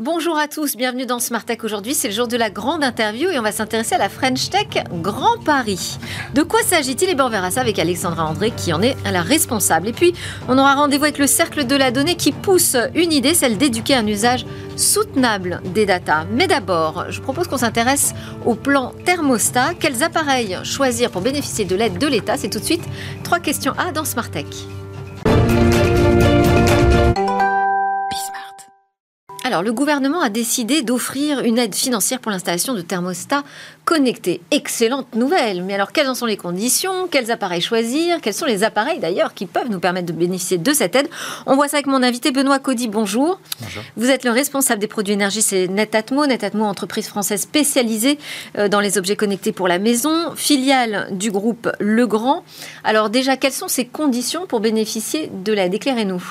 Bonjour à tous, bienvenue dans Smart Tech. Aujourd'hui, c'est le jour de la grande interview et on va s'intéresser à la French Tech Grand Paris. De quoi s'agit-il? Et bien, on verra ça avec Alexandra André qui en est la responsable. Et puis, on aura rendez-vous avec le Cercle de la Donnée qui pousse une idée, celle d'éduquer un usage soutenable des datas. Mais d'abord, je propose qu'on s'intéresse au plan thermostat. Quels appareils choisir pour bénéficier de l'aide de l'État? C'est tout de suite trois questions A dans Smart Tech. Alors, le gouvernement a décidé d'offrir une aide financière pour l'installation de thermostats connectés. Excellente nouvelle. Mais alors, quelles en sont les conditions? Quels appareils choisir? Quels sont les appareils d'ailleurs qui peuvent nous permettre de bénéficier de cette aide? On voit ça avec mon invité Benoît Cody. Bonjour. Bonjour. Vous êtes le responsable des produits énergie, c'est Netatmo. Netatmo, entreprise française spécialisée euh, dans les objets connectés pour la maison, filiale du groupe Legrand. Alors, déjà, quelles sont ces conditions pour bénéficier de l'aide? Éclairez-nous.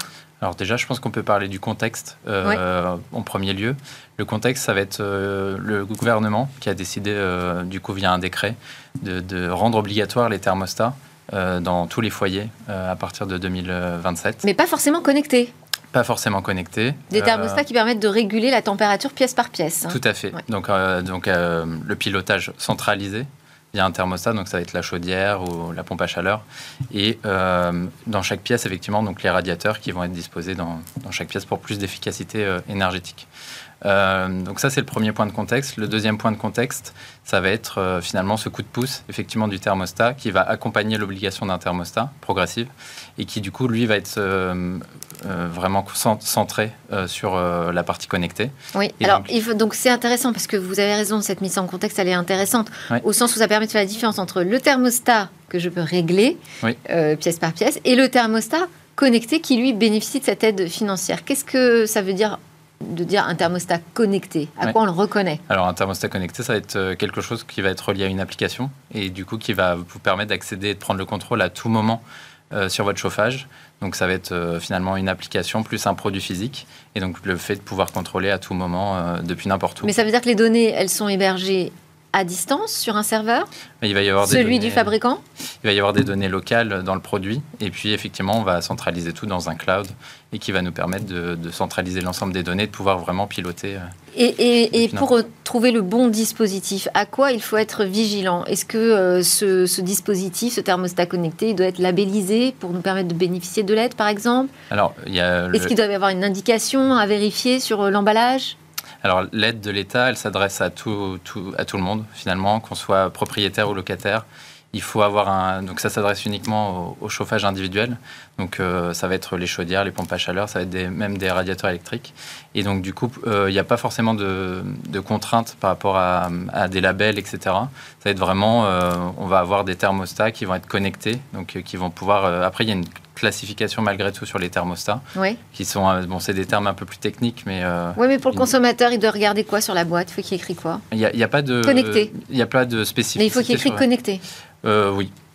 Alors déjà, je pense qu'on peut parler du contexte euh, en premier lieu. Le contexte, ça va être euh, le gouvernement qui a décidé, euh, du coup, via un décret, de, rendre obligatoire les thermostats dans tous les foyers à partir de 2027. Mais pas forcément connectés pas forcément connectés. Des thermostats qui permettent de réguler la température pièce par pièce. Hein. Tout à fait. Donc, donc le pilotage centralisé il y a un thermostat, donc ça va être la chaudière ou la pompe à chaleur. Et euh, dans chaque pièce, effectivement, donc les radiateurs qui vont être disposés dans, dans chaque pièce pour plus d'efficacité euh, énergétique. Euh, donc ça, c'est le premier point de contexte. Le deuxième point de contexte, ça va être euh, finalement ce coup de pouce, effectivement, du thermostat qui va accompagner l'obligation d'un thermostat progressive et qui, du coup, lui, va être euh, vraiment centré sur la partie connectée. Oui, alors donc c'est intéressant parce que vous avez raison, cette mise en contexte, elle est intéressante au sens où ça permet de faire la différence entre le thermostat que je peux régler pièce par pièce et le thermostat connecté qui lui bénéficie de cette aide financière. Qu'est-ce que ça veut dire de dire un thermostat connecté À quoi on le reconnaît? Alors un thermostat connecté, ça va être euh, quelque chose qui va être relié à une application et du coup qui va vous permettre d'accéder et de prendre le contrôle à tout moment euh, sur votre chauffage. Donc ça va être euh, finalement une application plus un produit physique et donc le fait de pouvoir contrôler à tout moment depuis n'importe où. Mais ça veut dire que les données, elles sont hébergées à distance sur un serveur il va y avoir Celui du fabricant Il va y avoir des données locales dans le produit. Et puis, effectivement, on va centraliser tout dans un cloud et qui va nous permettre de, centraliser l'ensemble des données, de pouvoir vraiment piloter. Euh, et, et, pour trouver le bon dispositif, à quoi il faut être vigilant? Est-ce que euh, ce, dispositif, ce thermostat connecté, il doit être labellisé pour nous permettre de bénéficier de l'aide, par exemple? Alors, Est-ce qu'il doit y avoir une indication à vérifier sur euh, l'emballage? Alors l'aide de l'État, elle s'adresse à tout, le monde finalement, qu'on soit propriétaire ou locataire. Il faut avoir un. Donc ça s'adresse uniquement au, chauffage individuel. Donc euh, ça va être les chaudières, les pompes à chaleur, ça va être des, même des radiateurs électriques. Et donc du coup, euh, il n'y a pas forcément de, contraintes par rapport à, des labels, etc. Ça va être vraiment, euh, on va avoir des thermostats qui vont être connectés, donc qui vont pouvoir. après, il y a une classification malgré tout sur les thermostats. Oui. Qui sont, bon, c'est des termes un peu plus techniques, mais. Oui, mais pour le consommateur, il doit regarder quoi sur la boîte? Il faut qu'il écrit quoi? Il n'y a, a, pas de. Connecté. Il n'y a pas de spécificité. Mais il faut qu'il écrit connecté. Euh,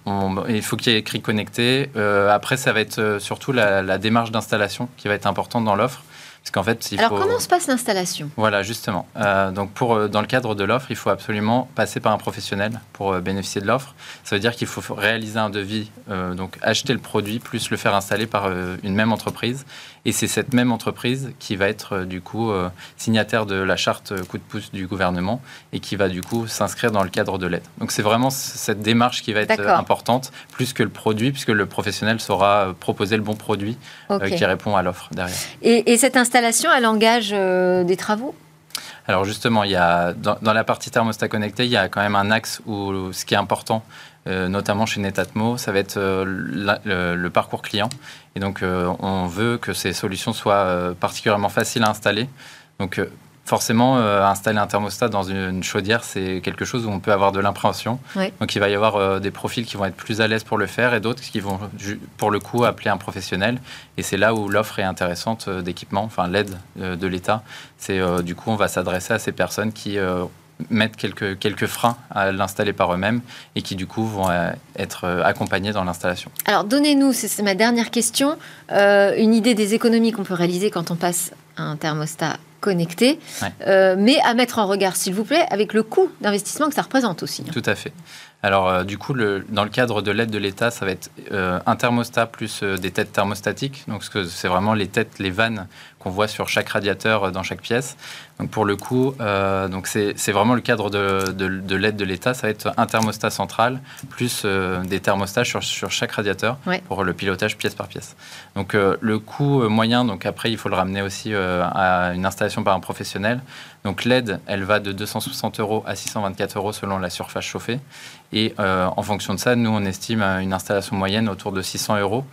il faut qu'il y ait écrit connecté. après, ça va être surtout la, la démarche d'installation qui va être importante dans l'offre. Parce qu'en fait, il Alors, comment se passe l'installation? Voilà, justement. Euh, donc, pour, euh, dans le cadre de l'offre, il faut absolument passer par un professionnel pour euh, bénéficier de l'offre. Ça veut dire qu'il faut réaliser un devis, donc acheter le produit, plus le faire installer par une même entreprise. Et c'est cette même entreprise qui va être, du coup, signataire de la charte coup de pouce du gouvernement et qui va, du coup, s'inscrire dans le cadre de l'aide. Donc, c'est vraiment cette démarche qui va être importante, plus que le produit, puisque le professionnel saura proposer le bon produit qui répond à l'offre derrière. Et, et cette installation elle engage euh, des travaux? Alors justement, il y a, dans, la partie thermostat connecté, il y a quand même un axe où ce qui est important, euh, notamment chez Netatmo, ça va être euh, le, parcours client. Et donc, on veut que ces solutions soient particulièrement faciles à installer. Donc, forcément, euh, installer un thermostat dans une, chaudière, c'est quelque chose où on peut avoir de l'impréhension. Donc il va y avoir euh, des profils qui vont être plus à l'aise pour le faire et d'autres qui vont, pour le coup, appeler un professionnel. Et c'est là où l'offre est intéressante euh, d'équipement, enfin l'aide de l'État. C'est du coup, on va s'adresser à ces personnes qui mettent quelques, quelques freins à l'installer par eux-mêmes et qui du coup vont être accompagnés dans l'installation. Alors donnez-nous, c'est ma dernière question, une idée des économies qu'on peut réaliser quand on passe à un thermostat connecté, euh, mais à mettre en regard, s'il vous plaît, avec le coût d'investissement que ça représente aussi. Tout à fait. Alors, du coup, le, dans le cadre de l'aide de l'État, ça va être un thermostat plus des têtes thermostatiques. Donc, c'est vraiment les têtes, les vannes qu'on voit sur chaque radiateur dans chaque pièce. Donc pour le coup, euh, donc c'est vraiment le cadre de, de, l'aide de l'État. Ça va être un thermostat central plus euh, des thermostats sur, sur chaque radiateur pour le pilotage pièce par pièce. Donc euh, le coût moyen, donc après il faut le ramener aussi à une installation par un professionnel. Donc l'aide, elle va de 260 euros à 624 euros selon la surface chauffée. Et en fonction de ça, nous on estime une installation moyenne autour de 600 euros.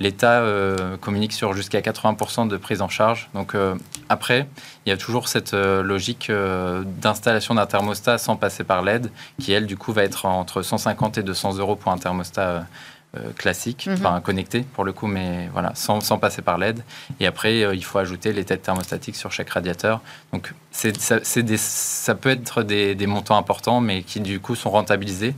L'État euh, communique sur jusqu'à 80% de prise en charge. Donc euh, après, il y a toujours cette euh, logique d'installation d'un thermostat sans passer par l'aide, qui elle, du coup, va être entre 150 et 200 euros pour un thermostat classique, mhm. enfin connecté pour le coup, mais voilà, sans, sans passer par l'aide. Et après, il faut ajouter les têtes thermostatiques sur chaque radiateur. Donc ça, ça peut être des, des, montants importants, mais qui du coup sont rentabilisés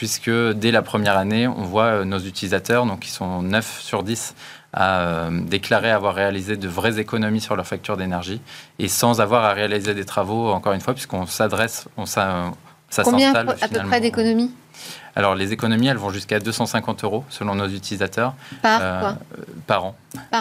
puisque dès la première année, on voit euh, nos utilisateurs, donc qui sont 9 sur 10, à euh, déclarer avoir réalisé de vraies économies sur leur facture d'énergie et sans avoir à réaliser des travaux, encore une fois, puisqu'on s'adresse, on, ça, ça Combien à peu près d'économies alors, les économies, elles vont jusqu'à 250 euros selon nos utilisateurs. Par euh, quoi? Par an.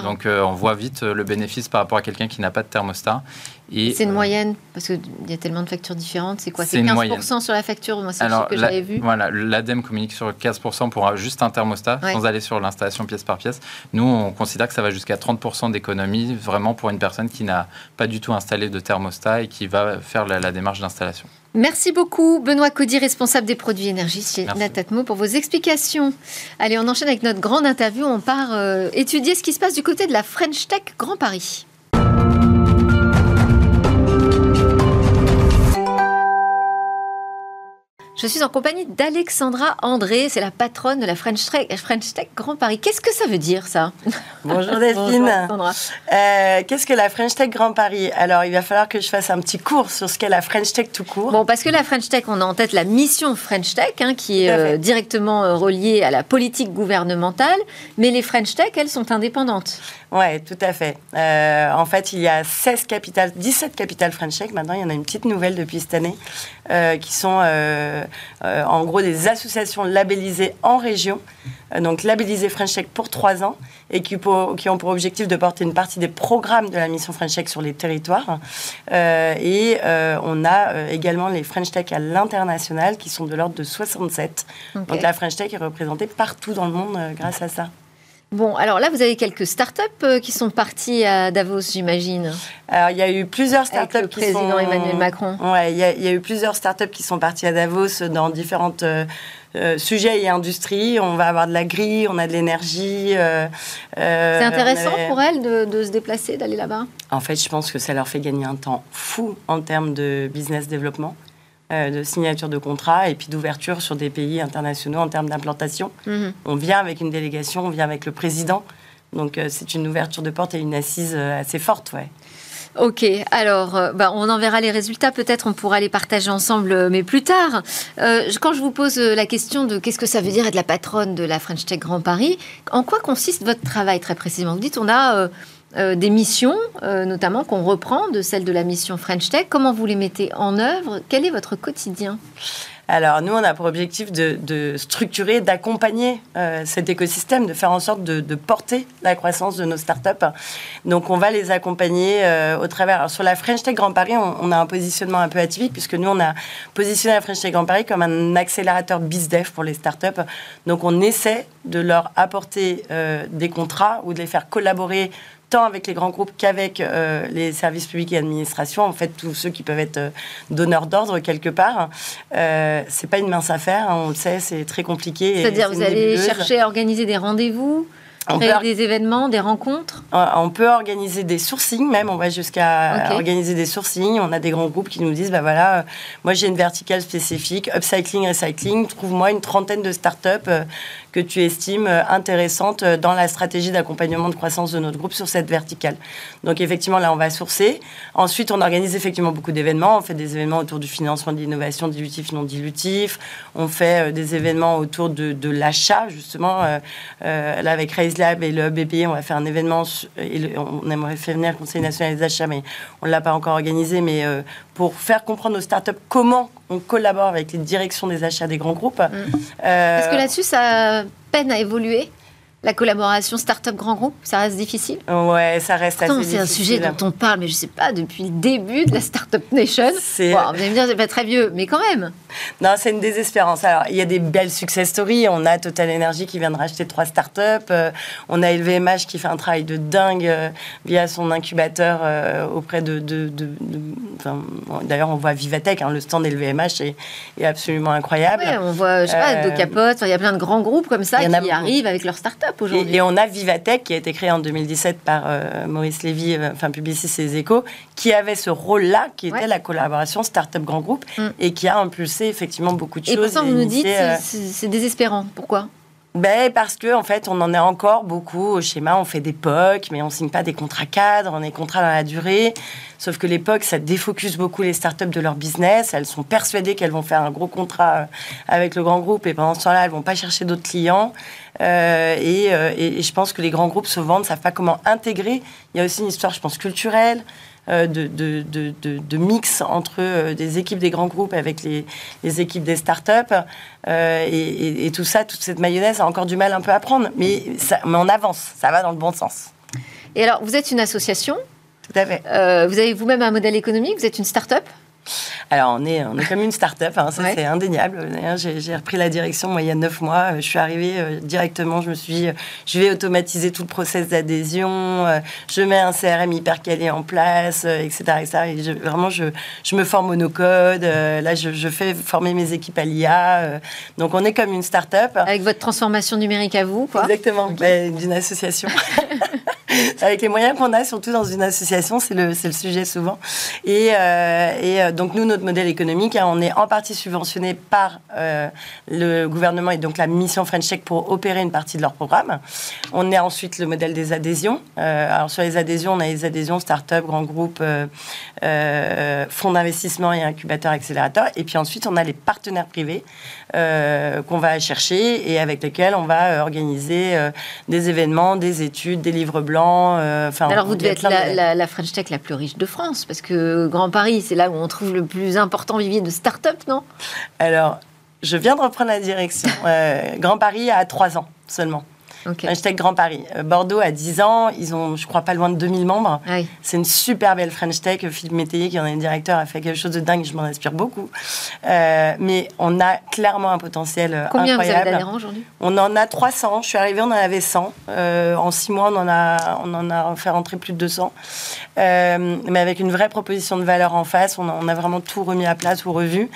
Donc, euh, on voit vite euh, le bénéfice par rapport à quelqu'un qui n'a pas de thermostat. C'est une moyenne Parce qu'il y a tellement de factures différentes. C'est quoi? C'est 15% sur la facture Moi, c'est ce que j'avais vu. Voilà, l'ADEME communique sur 15% pour juste un thermostat, sans aller sur l'installation pièce par pièce. Nous, on considère que ça va jusqu'à 30% d'économie, vraiment pour une personne qui n'a pas du tout installé de thermostat et qui va faire la démarche d'installation. Merci beaucoup, Benoît Cody, responsable des produits énergie chez Natatmo, pour vos explications. Allez, on enchaîne avec notre grande interview. On part euh, étudier ce qui se passe du côté de la French Tech Grand Paris. Je suis en compagnie d'Alexandra André, c'est la patronne de la French Tech, French Tech Grand Paris. Qu'est-ce que ça veut dire ça? Bonjour Delphine. Euh, Qu'est-ce que la French Tech Grand Paris? Alors il va falloir que je fasse un petit cours sur ce qu'est la French Tech tout court. Bon, parce que la French Tech, on a en tête la mission French Tech, hein, qui est euh, directement euh, reliée à la politique gouvernementale, mais les French Tech, elles sont indépendantes. Oui, tout à fait. Euh, en fait, il y a 16 capitales, 17 capitales French Tech. Maintenant, il y en a une petite nouvelle depuis cette année, qui sont en gros des associations labellisées en région, donc labellisées French Tech pour trois ans, et qui, qui, ont pour objectif de porter une partie des programmes de la mission French Tech sur les territoires. et on a également les French Tech à l'international, qui sont de l'ordre de 67. Donc la French Tech est représentée partout dans le monde grâce à ça. Bon, alors là, vous avez quelques startups euh, qui sont parties à Davos, j'imagine. Alors, il y a eu plusieurs startups Avec le président Emmanuel Macron. Ouais, il y, a, eu plusieurs startups qui sont parties à Davos dans différentes euh, euh, sujets et industries. On va avoir de la grille, on a de l'énergie. C'est intéressant pour elles de, de se déplacer, d'aller là-bas? En fait, je pense que ça leur fait gagner un temps fou en termes de business développement. Euh, de signature de contrat et puis d'ouverture sur des pays internationaux en termes d'implantation. Mhm. On vient avec une délégation, on vient avec le président. Donc euh, c'est une ouverture de porte et une assise euh, assez forte, ouais. Ok, alors bah, on enverra les résultats, peut-être on pourra les partager ensemble, mais plus tard. quand je vous pose la question de qu'est-ce que ça veut dire être la patronne de la French Tech Grand Paris, en quoi consiste votre travail très précisément? Vous dites on a euh, des missions, euh, notamment qu'on reprend de celle de la mission French Tech. Comment vous les mettez en œuvre? Quel est votre quotidien? Alors nous, on a pour objectif de, structurer, d'accompagner euh, cet écosystème, de faire en sorte de, porter la croissance de nos startups. Donc on va les accompagner au travers. sur la French Tech Grand Paris, on, a un positionnement un peu atypique puisque nous, on a positionné la French Tech Grand Paris comme un accélérateur BizDev pour les startups. Donc on essaie de leur apporter des contrats ou de les faire collaborer tant avec les grands groupes qu'avec euh, les services publics et administrations, en fait, tous ceux qui peuvent être euh, donneurs d'ordre quelque part. Euh, c'est pas une mince affaire, hein, on le sait, c'est très compliqué. C'est-à-dire, vous allez chercher à organiser des rendez-vous on peut des événements, des rencontres? On peut organiser des sourcings même, on va jusqu'à organiser des sourcings. On a des grands groupes qui nous disent, bah voilà, moi j'ai une verticale spécifique, upcycling, recycling, trouve-moi une trentaine de startups que tu estimes euh, intéressante euh, dans la stratégie d'accompagnement de croissance de notre groupe sur cette verticale. Donc effectivement, là, on va sourcer. Ensuite, on organise effectivement beaucoup d'événements. On fait des événements autour du financement de l'innovation dilutif, non dilutif. On fait euh, des événements autour de, l'achat, justement. là, avec Raise Lab et le BPI, on va faire un événement, et on aimerait faire venir le Conseil national des achats, mais on ne l'a pas encore organisé, mais pour faire comprendre aux startups comment on collabore avec les directions des achats des grands groupes. Mm. Parce que là-dessus, ça peine à évoluer la collaboration start-up grand groupe, ça reste difficile Ouais, ça reste assez difficile. C'est un sujet dont on parle, mais je ne sais pas, depuis le début de la Startup Nation. C'est... Bon, vous allez me dire, c'est pas très vieux, mais quand même. Non, c'est une désespérance. Alors, il y a des belles success stories. On a Total Energy qui vient de racheter trois startups. Euh, on a LVMH qui fait un travail de dingue euh, via son incubateur euh, auprès de... de, d'ailleurs, on voit Vivatech, hein, le stand LVMH est, est absolument incroyable. Ouais, on voit, je sais pas, Docapot, il y a plein de grands groupes comme ça qui arrivent avec leurs startups. Et, on a Vivatech qui a été créé en 2017 par Maurice Lévy, enfin Publicis et Échos, qui avait ce rôle-là, qui était la collaboration start-up grand groupe, mm. et qui a impulsé effectivement beaucoup de choses. Et pourtant, vous nous dites, euh, c'est désespérant. Pourquoi? Ben, parce que en fait, on en est encore beaucoup au schéma. On fait des POC, mais on signe pas des contrats cadres, on est contrats dans la durée. Sauf que les POC, ça défocus beaucoup les startups de leur business. Elles sont persuadées qu'elles vont faire un gros contrat avec le grand groupe, et pendant ce temps-là, elles vont pas chercher d'autres clients. Euh, euh, et, je pense que les grands groupes se vendent, ne savent pas comment intégrer. Il y a aussi une histoire, je pense, culturelle. Euh, de, de, de, mix entre des équipes des grands groupes avec les, les équipes des startups. et, et, tout ça, toute cette mayonnaise a encore du mal un peu à prendre. Mais, ça, mais on avance, ça va dans le bon sens. Et alors, vous êtes une association Tout à fait. vous avez vous-même un modèle économique, vous êtes une start-up alors, on est, on est comme une start-up, hein, ça c'est indéniable. J'ai repris la direction moi, il y a neuf mois. Je suis arrivée euh, directement, je me suis dit, je vais automatiser tout le process d'adhésion, euh, je mets un CRM hyper calé en place, etc. Euh, etc. Et vraiment, je, je, me forme au no-code. là, je, je, fais former mes équipes à l'IA. donc, on est comme une start-up. Avec votre transformation numérique à vous, quoi Exactement, bah, d'une association. Avec les moyens qu'on a, surtout dans une association, c'est le, le sujet souvent. Et, et donc, nous, notre modèle économique, hein, on est en partie subventionné par euh, le gouvernement et donc la mission French Tech pour opérer une partie de leur programme. On est ensuite le modèle des adhésions. Euh, alors, sur les adhésions, on a les adhésions start-up, grands groupes, euh, fonds d'investissement et incubateurs, accélérateurs. Et puis ensuite, on a les partenaires privés qu'on va chercher et avec lesquels on va organiser des événements, des études, des livres blancs. Alors, vous devez être la, la French Tech la plus riche de France parce que Grand Paris, c'est là où on trouve le plus important vivier de start-up, non? Alors, je viens de reprendre la direction. Euh, Grand Paris a trois ans seulement. Okay. French Grand Paris. Euh, Bordeaux a 10 ans, ils ont, je crois, pas loin de 2000 membres. Ah c'est une super belle French Tech. Philippe Métayer, qui en est le directeur, a fait quelque chose de dingue, je m'en inspire beaucoup. Euh, mais on a clairement un potentiel euh, Combien incroyable. Combien vous avez aujourd'hui? On en a 300. Je suis arrivée, on en avait 100. en 6 mois, on en, a, on en a fait rentrer plus de 200. mais avec une vraie proposition de valeur en face, on a, on a vraiment tout remis à place ou revu.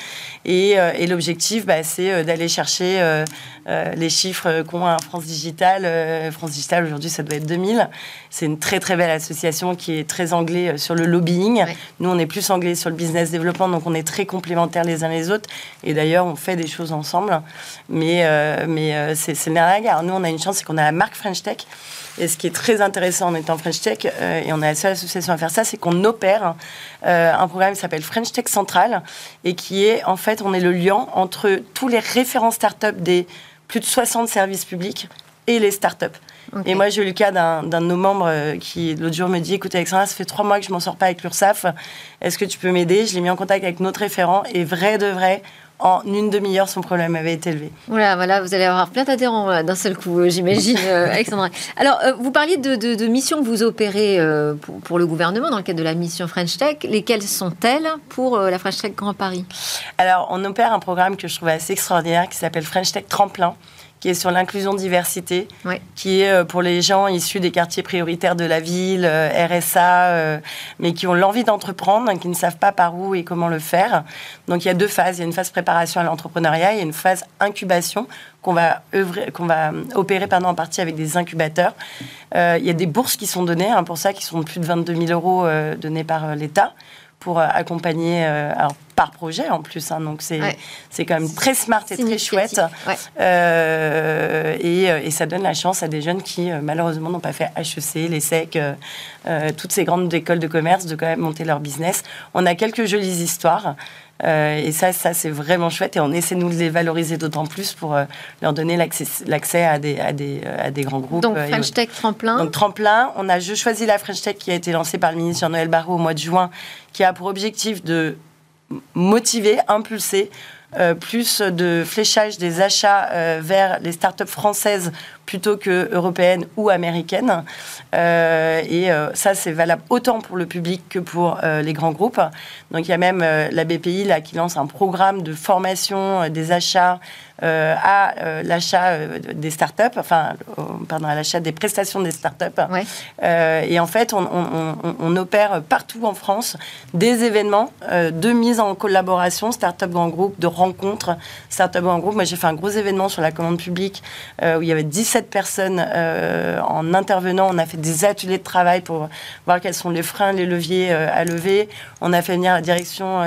Et, et l'objectif, bah, c'est d'aller chercher les chiffres qu'ont un France Digital euh, France Digital, aujourd'hui, ça doit être 2000. C'est une très, très belle association qui est très anglais euh, sur le lobbying. Nous, on est plus anglais sur le business développement, donc on est très complémentaires les uns les autres. Et d'ailleurs, on fait des choses ensemble. Mais, euh, mais c'est le Alors, nous, on a une chance, c'est qu'on a la marque French Tech. Et ce qui est très intéressant en étant French Tech, et on est la seule association à faire ça, c'est qu'on opère un programme qui s'appelle French Tech Central, et qui est, en fait, on est le lien entre tous les référents start-up des plus de 60 services publics et les startups. Et moi, j'ai eu le cas d'un de nos membres euh, qui, l'autre jour, me dit Écoute, Alexandra, ça fait trois mois que je m'en sors pas avec l'URSSAF. Est-ce que tu peux m'aider? Je l'ai mis en contact avec notre référent et vrai de vrai, en une demi-heure, son problème avait été élevé. Voilà, voilà, vous allez avoir plein d'adhérents d'un seul coup, euh, j'imagine, euh, Alexandra. Alors, vous parliez de, de, missions que vous opérez pour, pour, le gouvernement dans le cadre de la mission French Tech. Lesquelles sont-elles pour la French Tech Grand Paris? Alors, on opère un programme que je trouve assez extraordinaire qui s'appelle French Tech Tremplin qui est sur l'inclusion diversité, qui est euh, pour les gens issus des quartiers prioritaires de la ville, euh, RSA, euh, mais qui ont l'envie d'entreprendre, qui ne savent pas par où et comment le faire. Donc il y a deux phases. Il y a une phase préparation à l'entrepreneuriat, il y a une phase incubation qu'on va, œuvrer, qu'on va opérer pendant en partie avec des incubateurs. il y a des bourses qui sont données, hein, pour ça, qui sont plus de 22 000 euros donnés par l'État pour euh, accompagner, euh, alors par projet en plus, hein, donc c'est c'est quand même très smart et très chouette. Euh, et, et, ça donne la chance à des jeunes qui, malheureusement, n'ont pas fait HEC, l'ESSEC, toutes ces grandes écoles de commerce, de quand même monter leur business. On a quelques jolies histoires. Euh, et ça, ça c'est vraiment chouette. Et on essaie, nous, de les valoriser d'autant plus pour euh, leur donner l'accès à des, à, des, à des grands groupes. Donc, French Tech Tremplin. Donc, Tremplin. On a Je choisis la French Tech qui a été lancée par le ministre Jean-Noël Barrot au mois de juin, qui a pour objectif de motiver, impulser euh, plus de fléchage des achats euh, vers les startups françaises plutôt que européennes ou américaines. Euh, et ça, c'est valable autant pour le public que pour les grands groupes. Donc il y a même la BPI là, qui lance un programme de formation des achats euh, à euh, l'achat euh, des startups, enfin, pardon, à l'achat des prestations des startups. et en fait, on, opère partout en France des événements de mise en collaboration, startup grand groupe, de rencontres, startup grand groupe. Moi, j'ai fait un gros événement sur la commande publique où il y avait 17 personnes en intervenant. On a fait des ateliers de travail pour voir quels sont les freins, les leviers à lever. On a fait venir la direction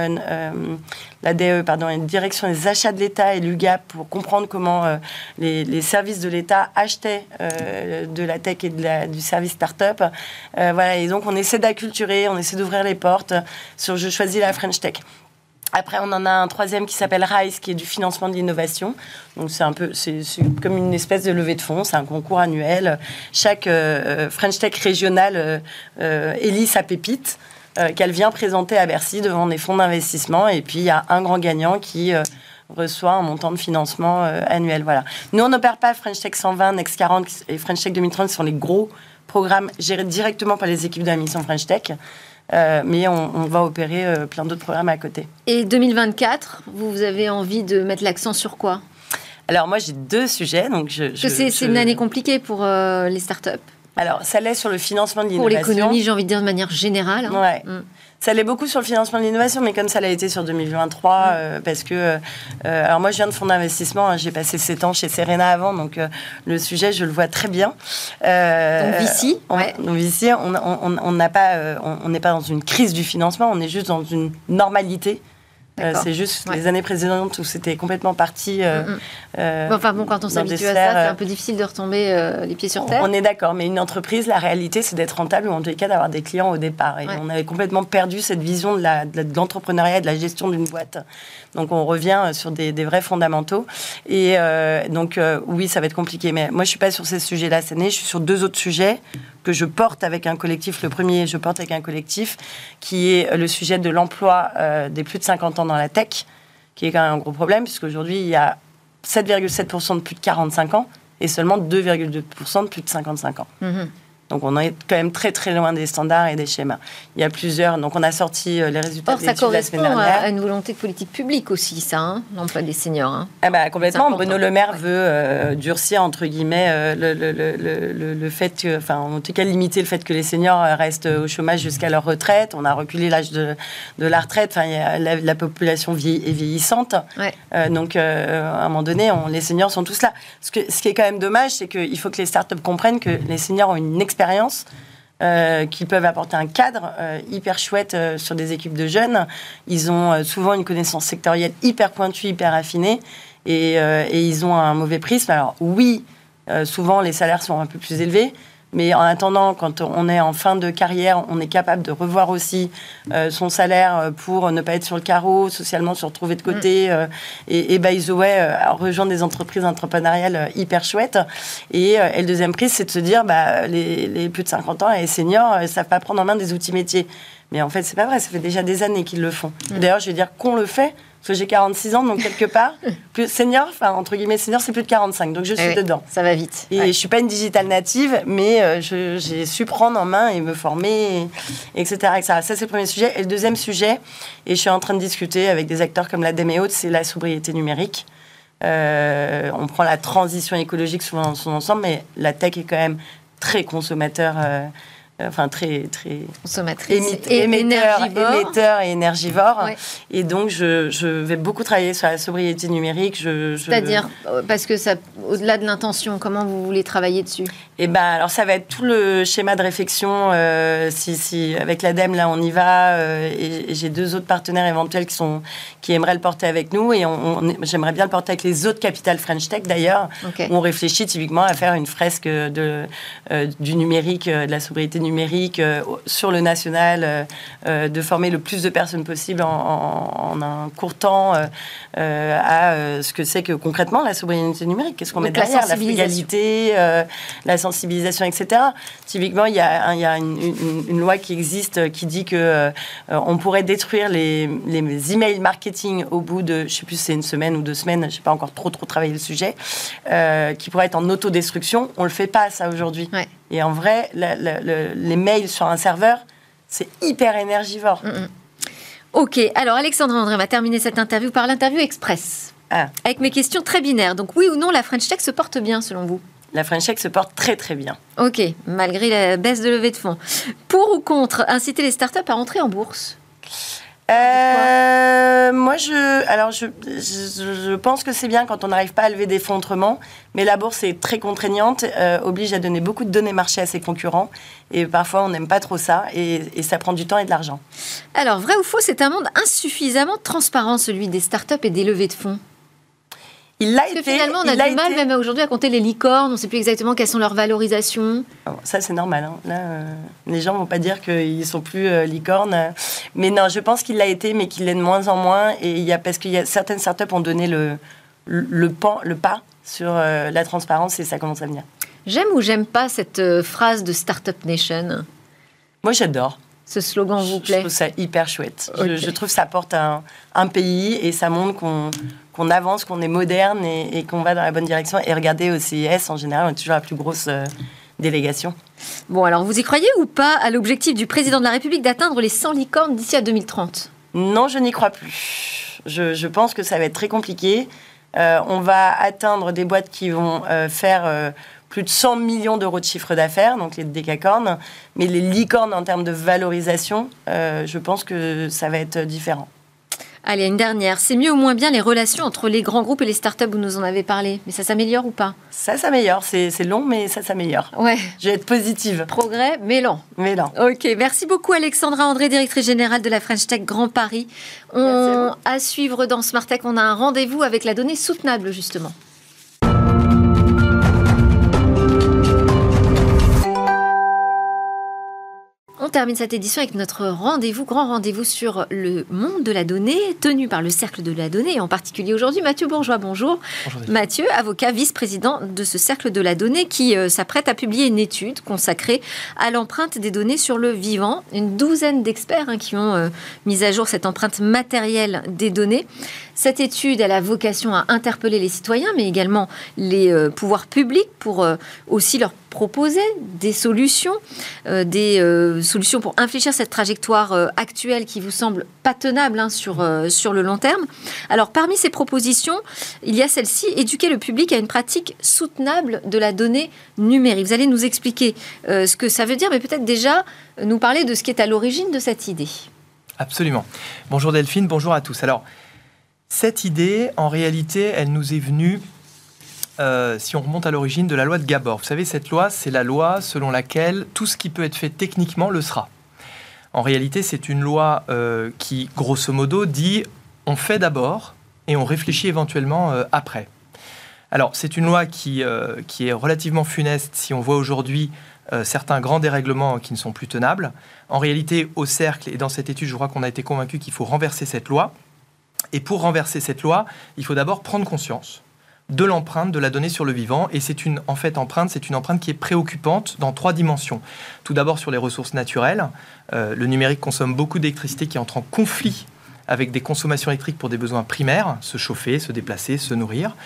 la DE, pardon, une direction des achats de l'État et l'UGAP pour comprendre comment euh, les, services de l'État achetaient euh, de la tech et du service start-up. Euh, voilà, et donc on essaie d'acculturer, on essaie d'ouvrir les portes sur Je choisis la French Tech. Après, on en a un troisième qui s'appelle RISE, qui est du financement de l'innovation. Donc, c'est un peu, c'est comme une espèce de levée de fonds. C'est un concours annuel. Chaque French Tech régional élit sa pépite. Euh, qu'elle vient présenter à Bercy devant des fonds d'investissement. Et puis, il y a un grand gagnant qui euh, reçoit un montant de financement euh, annuel. Voilà. Nous, on n'opère pas French Tech 120, Next 40 et French Tech 2030, ce sont les gros programmes gérés directement par les équipes de la mission French Tech. Mais on, va opérer plein d'autres programmes à côté. Et 2024, vous avez envie de mettre l'accent sur quoi? Alors moi j'ai deux sujets. Donc je, je c'est une année compliquée pour les startups. Alors, ça l'est sur le financement de l'innovation. Pour l'économie, j'ai envie de dire de manière générale. Hein. Ouais. Mm. Ça l'est beaucoup sur le financement de l'innovation, mais comme ça l'a été sur 2023, mm. euh, parce que... Euh, alors moi, je viens de fonds d'investissement, hein, j'ai passé 7 ans chez Serena avant, donc euh, le sujet, je le vois très bien. donc ici, on, ouais. donc ici, on n'a pas, on n'est pas dans une crise du financement, on est juste dans une normalité c'est juste les années précédentes où c'était complètement parti. Euh, mm, mm. euh, enfin bon, quand on s'habitue à ça, c'est un peu difficile de retomber les pieds sur terre. On est d'accord, mais une entreprise, la réalité, c'est d'être rentable ou en tous les cas d'avoir des clients au départ. Et on avait complètement perdu cette vision de l'entrepreneuriat, de, de, la gestion d'une boîte. Donc on revient sur des, des vrais fondamentaux. Et donc oui, ça va être compliqué. Mais moi, je suis pas sur ces sujets-là cette année. Je suis sur deux autres sujets que je porte avec un collectif. Le premier, je porte avec un collectif qui est le sujet de l'emploi euh, des plus de 50 ans dans la tech, qui est quand même un gros problème, puisqu'aujourd'hui, il y a 7,7% de plus de 45 ans et seulement 2,2% de plus de 55 ans. Mm-hmm. Donc on est quand même très très loin des standards et des schémas. Il y a plusieurs. Donc on a sorti euh, les résultats Or, ça correspond à une volonté de politique publique aussi, ça, hein, l'emploi des seniors. Hein. Ah bah, complètement. Bruno Le Maire veut euh, durcir entre guillemets euh, le, le, le, le, fait, que, enfin en tout cas limiter le fait que les seniors restent au chômage jusqu'à leur retraite. On a reculé l'âge de, de, la retraite. Enfin, la, population est vieillissante. donc à un moment donné, on, les seniors sont tous là. Ce, que, ce qui est quand même dommage, c'est qu'il faut que les startups comprennent que les seniors ont une Euh, qui peuvent apporter un cadre euh, hyper chouette euh, sur des équipes de jeunes. Ils ont souvent une connaissance sectorielle hyper pointue, hyper affinée, et, et ils ont un mauvais prisme. Alors oui, souvent les salaires sont un peu plus élevés, mais en attendant, quand on est en fin de carrière, on est capable de revoir aussi euh, son salaire euh, pour ne pas être sur le carreau, socialement se retrouver de côté. Mm. Euh, et, et by the way, rejoindre des entreprises entrepreneuriales hyper chouettes. Et, le deuxième prix, c'est de se dire, bah, les, les, plus de 50 ans et les seniors ne savent pas prendre en main des outils métiers. Mais en fait, c'est pas vrai, ça fait déjà des années qu'ils le font. Mm. D'ailleurs, je vais dire qu'on le fait, parce que j'ai 46 ans, donc quelque part, plus senior, enfin entre guillemets senior, c'est plus de 45, donc je suis dedans. Ça va vite. Et je suis pas une digital native, mais euh, j'ai su prendre en main et me former, etc., Ça, c'est le premier sujet. Et le deuxième sujet, et je suis en train de discuter avec des acteurs comme la Haute, c'est la sobriété numérique. Euh, on prend la transition écologique souvent dans son ensemble, mais la tech est quand même très consommateur. Euh, enfin très très consommatrice et émetteur, émetteur, et énergivore. Et donc je, je, vais beaucoup travailler sur la sobriété numérique. Je, C'est-à-dire euh, parce que ça, au-delà de l'intention, comment vous voulez travailler dessus? Eh ben alors ça va être tout le schéma de réflexion. Euh, si, si avec l'ADEME là on y va euh, et, j'ai deux autres partenaires éventuels qui sont qui aimeraient le porter avec nous et on, j'aimerais bien le porter avec les autres capitales French Tech d'ailleurs. On réfléchit typiquement à faire une fresque de du numérique, de la sobriété numérique numérique euh, sur le national, euh, euh, de former le plus de personnes possible en, un court temps à ce que c'est que concrètement la sobriété numérique. Qu'est-ce qu'on met derrière La frugalité, la sensibilisation, etc. Typiquement, il y a, il y a une, loi qui existe qui dit que on pourrait détruire les, les emails marketing au bout de, je sais plus, c'est une semaine ou deux semaines, je sais pas encore trop trop travaillé le sujet, qui pourrait être en autodestruction. On le fait pas ça aujourd'hui. Et en vrai, les mails sur un serveur, c'est hyper énergivore. Mm, mm. Ok, alors Alexandre André va terminer cette interview par l'interview express. Ah. Avec mes questions très binaires. Donc oui ou non, la French Tech se porte bien selon vous? La French Tech se porte très très bien. Ok, malgré la baisse de levée de fonds. Pour ou contre inciter les startups à rentrer en bourse? Euh, moi, je, alors je, je, pense que c'est bien quand on n'arrive pas à lever des fonds autrement, mais la bourse est très contraignante, euh, oblige à donner beaucoup de données marché à ses concurrents, et parfois on n'aime pas trop ça, et, et, ça prend du temps et de l'argent. Alors, vrai ou faux, c'est un monde insuffisamment transparent, celui des startups et des levées de fonds il l'a été. Finalement, on a du mal, même aujourd'hui, à compter les licornes. On ne sait plus exactement quelles sont leurs valorisations. ça, c'est normal. Hein. Là, euh, les gens vont pas dire qu'ils sont plus euh, licornes. Mais non, je pense qu'il l'a été, mais qu'il l'est de moins en moins. Et il y a, parce qu'il y a certaines startups ont donné le, le, pan, le pas sur euh, la transparence et ça commence à venir. J'aime ou j'aime pas cette phrase de Startup Nation? Moi, j'adore ce slogan vous plaît Je trouve ça hyper chouette. Je, trouve que ça porte un, un pays et ça montre qu'on avance, qu'on est moderne et, qu'on va dans la bonne direction. Et regardez au CIS, en général, on est toujours la plus grosse euh, délégation. Bon, alors vous y croyez ou pas à l'objectif du président de la République d'atteindre les 100 licornes d'ici à 2030 Non, je n'y crois plus. Je, pense que ça va être très compliqué. Euh, on va atteindre des boîtes qui vont euh, faire plus de 100 millions d'euros de chiffre d'affaires, donc les décacornes. Mais les licornes, en termes de valorisation, euh, je pense que ça va être différent. Allez, une dernière. C'est mieux ou moins bien les relations entre les grands groupes et les startups, vous nous en avez parlé. Mais ça s'améliore ou pas? Ça s'améliore. C'est long, mais ça s'améliore. Ouais. Je vais être positive. Progrès, mais lent. Mais lent. Ok. Merci beaucoup, Alexandra André, directrice générale de la French Tech Grand Paris. On, à suivre dans Smart Tech, on a un rendez-vous avec la donnée soutenable, justement. Termine cette édition avec notre rendez-vous, grand rendez-vous sur le monde de la donnée, tenu par le Cercle de la donnée, et en particulier aujourd'hui Mathieu Bourgeois. Bonjour. bonjour Mathieu, avocat vice-président de ce Cercle de la donnée, qui euh, s'apprête à publier une étude consacrée à l'empreinte des données sur le vivant. Une douzaine d'experts hein, qui ont euh, mis à jour cette empreinte matérielle des données. Cette étude, elle a vocation à interpeller les citoyens, mais également les euh, pouvoirs publics pour aussi leur proposer des solutions, euh, des euh, solutions pour infléchir cette trajectoire euh, actuelle qui vous semble pas tenable hein, sur, sur le long terme. Alors, parmi ces propositions, il y a celle-ci, éduquer le public à une pratique soutenable de la donnée numérique. Vous allez nous expliquer ce que ça veut dire, mais peut-être déjà nous parler de ce qui est à l'origine de cette idée. Absolument. Bonjour Delphine, bonjour à tous. Alors, cette idée, en réalité, elle nous est venue euh, si on remonte à l'origine de la loi de Gabor. Vous savez, cette loi, c'est la loi selon laquelle tout ce qui peut être fait techniquement le sera. En réalité, c'est une loi euh, qui, grosso modo, dit on fait d'abord et on réfléchit éventuellement euh, après. Alors, c'est une loi qui, qui est relativement funeste si on voit aujourd'hui certains grands dérèglements qui ne sont plus tenables. En réalité, au cercle et dans cette étude, je crois qu'on a été convaincu qu'il faut renverser cette loi. Et pour renverser cette loi, il faut d'abord prendre conscience de l'empreinte de la donnée sur le vivant. Et c'est une, empreinte qui est préoccupante dans trois dimensions. Tout d'abord sur les ressources naturelles. Euh, le numérique consomme beaucoup d'électricité qui entre en conflit avec des consommations électriques pour des besoins primaires, se chauffer, se déplacer, se nourrir.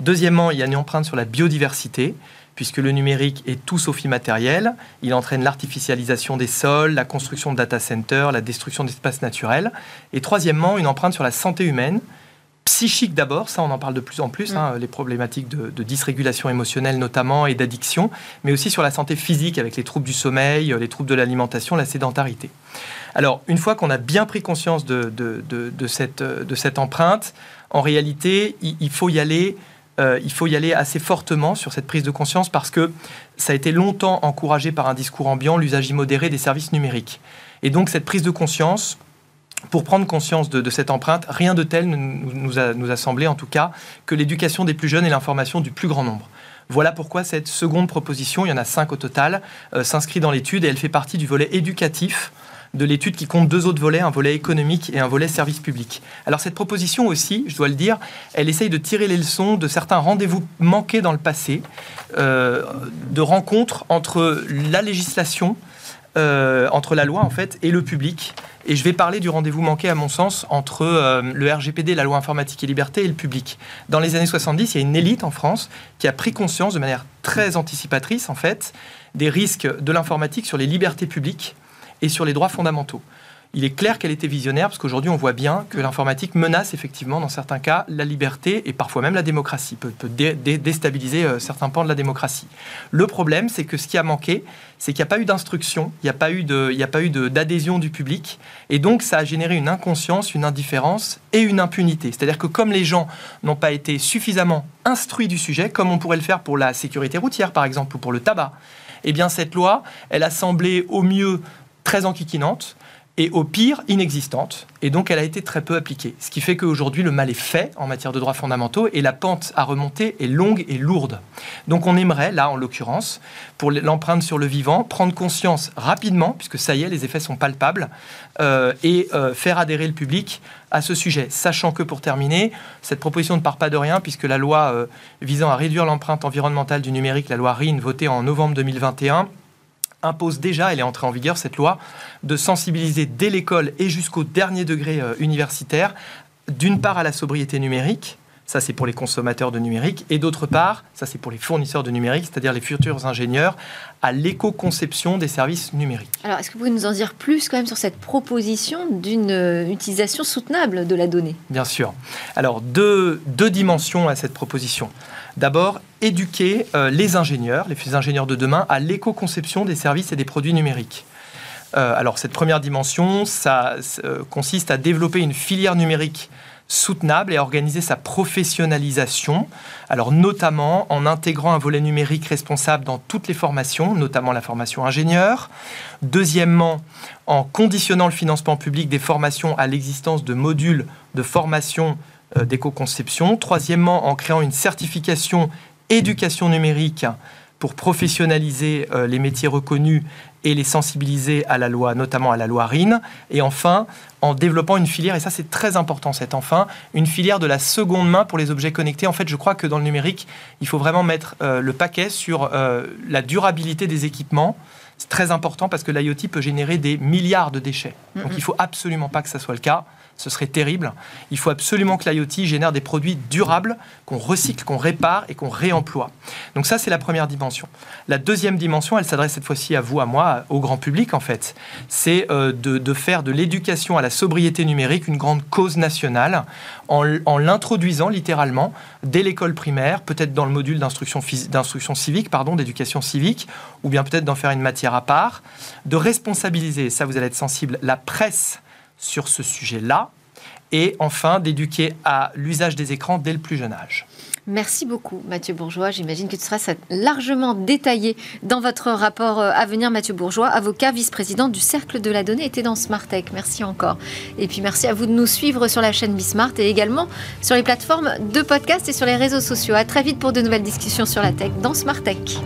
Deuxièmement, il y a une empreinte sur la biodiversité, puisque le numérique est tout sauf immatériel. Il entraîne l'artificialisation des sols, la construction de data centers, la destruction d'espaces naturels. Et troisièmement, une empreinte sur la santé humaine, psychique d'abord, ça on en parle de plus en plus, Mm. hein, les problématiques de, de dysrégulation émotionnelle notamment et d'addiction, mais aussi sur la santé physique avec les troubles du sommeil, les troubles de l'alimentation, la sédentarité. Alors, une fois qu'on a bien pris conscience de, de- de- de cette, empreinte, en réalité, il, il faut y aller. Euh, il faut y aller assez fortement sur cette prise de conscience parce que ça a été longtemps encouragé par un discours ambiant, l'usage immodéré des services numériques. Et donc cette prise de conscience, pour prendre conscience de, cette empreinte, rien de tel nous, nous a semblé en tout cas que l'éducation des plus jeunes et l'information du plus grand nombre. Voilà pourquoi cette seconde proposition, il y en a cinq au total, euh, s'inscrit dans l'étude et elle fait partie du volet éducatif de l'étude qui compte deux autres volets, un volet économique et un volet service public. Alors cette proposition aussi, je dois le dire, elle essaye de tirer les leçons de certains rendez-vous manqués dans le passé, euh, de rencontres entre la législation, euh, entre la loi en fait et le public. Et je vais parler du rendez-vous manqué, à mon sens, entre euh, le RGPD, la loi informatique et liberté, et le public. Dans les années 70, il y a une élite en France qui a pris conscience de manière très anticipatrice, en fait, des risques de l'informatique sur les libertés publiques sur les droits fondamentaux. Il est clair qu'elle était visionnaire parce qu'aujourd'hui on voit bien que l'informatique menace effectivement dans certains cas la liberté et parfois même la démocratie, peut, peut dé- dé- déstabiliser euh, certains pans de la démocratie. Le problème c'est que ce qui a manqué, c'est qu'il n'y a pas eu d'instruction, il n'y a pas eu d'adhésion du public et donc ça a généré une inconscience, une indifférence et une impunité. C'est-à-dire que comme les gens n'ont pas été suffisamment instruits du sujet, comme on pourrait le faire pour la sécurité routière par exemple ou pour le tabac, eh bien cette loi, elle a semblé au mieux très enquiquinante et au pire inexistante. Et donc elle a été très peu appliquée. Ce qui fait qu'aujourd'hui le mal est fait en matière de droits fondamentaux et la pente à remonter est longue et lourde. Donc on aimerait, là en l'occurrence, pour l'empreinte sur le vivant, prendre conscience rapidement, puisque ça y est, les effets sont palpables, euh, et euh, faire adhérer le public à ce sujet. Sachant que pour terminer, cette proposition ne part pas de rien, puisque la loi euh, visant à réduire l'empreinte environnementale du numérique, la loi RIN, votée en novembre 2021, impose déjà, elle est entrée en vigueur, cette loi, de sensibiliser dès l'école et jusqu'au dernier degré euh, universitaire, d'une part à la sobriété numérique, ça c'est pour les consommateurs de numérique, et d'autre part, ça c'est pour les fournisseurs de numérique, c'est-à-dire les futurs ingénieurs, à l'éco-conception des services numériques. Alors, est-ce que vous pouvez nous en dire plus quand même sur cette proposition d'une euh, utilisation soutenable de la donnée? Bien sûr. Alors, deux, deux dimensions à cette proposition. D'abord, éduquer euh, les ingénieurs, les ingénieurs de demain, à l'éco-conception des services et des produits numériques. Euh, alors, cette première dimension, ça euh, consiste à développer une filière numérique soutenable et à organiser sa professionnalisation, alors notamment en intégrant un volet numérique responsable dans toutes les formations, notamment la formation ingénieur. Deuxièmement, en conditionnant le financement public des formations à l'existence de modules de formation d'éco-conception. Troisièmement, en créant une certification éducation numérique pour professionnaliser euh, les métiers reconnus et les sensibiliser à la loi, notamment à la loi RIN. Et enfin, en développant une filière, et ça c'est très important, c'est enfin une filière de la seconde main pour les objets connectés. En fait, je crois que dans le numérique, il faut vraiment mettre euh, le paquet sur euh, la durabilité des équipements. C'est très important parce que l'IoT peut générer des milliards de déchets. Donc il faut absolument pas que ça soit le cas. Ce serait terrible. Il faut absolument que l'IoT génère des produits durables, qu'on recycle, qu'on répare et qu'on réemploie. Donc ça, c'est la première dimension. La deuxième dimension, elle s'adresse cette fois-ci à vous, à moi, au grand public en fait. C'est euh, de, faire de l'éducation à la sobriété numérique une grande cause nationale en, l'introduisant littéralement dès l'école primaire, peut-être dans le module d'instruction, d'instruction civique, pardon, d'éducation civique, ou bien peut-être d'en faire une matière à part, de responsabiliser, ça vous allez être sensible, la presse sur ce sujet-là, et enfin d'éduquer à l'usage des écrans dès le plus jeune âge. Merci beaucoup, Mathieu Bourgeois. J'imagine que ce sera largement détaillé dans votre rapport à venir. Mathieu Bourgeois, avocat, vice-président du Cercle de la Donnée, était dans Smartech. Merci encore. Et puis merci à vous de nous suivre sur la chaîne Bismart et également sur les plateformes de podcast et sur les réseaux sociaux. À très vite pour de nouvelles discussions sur la tech dans Smartech.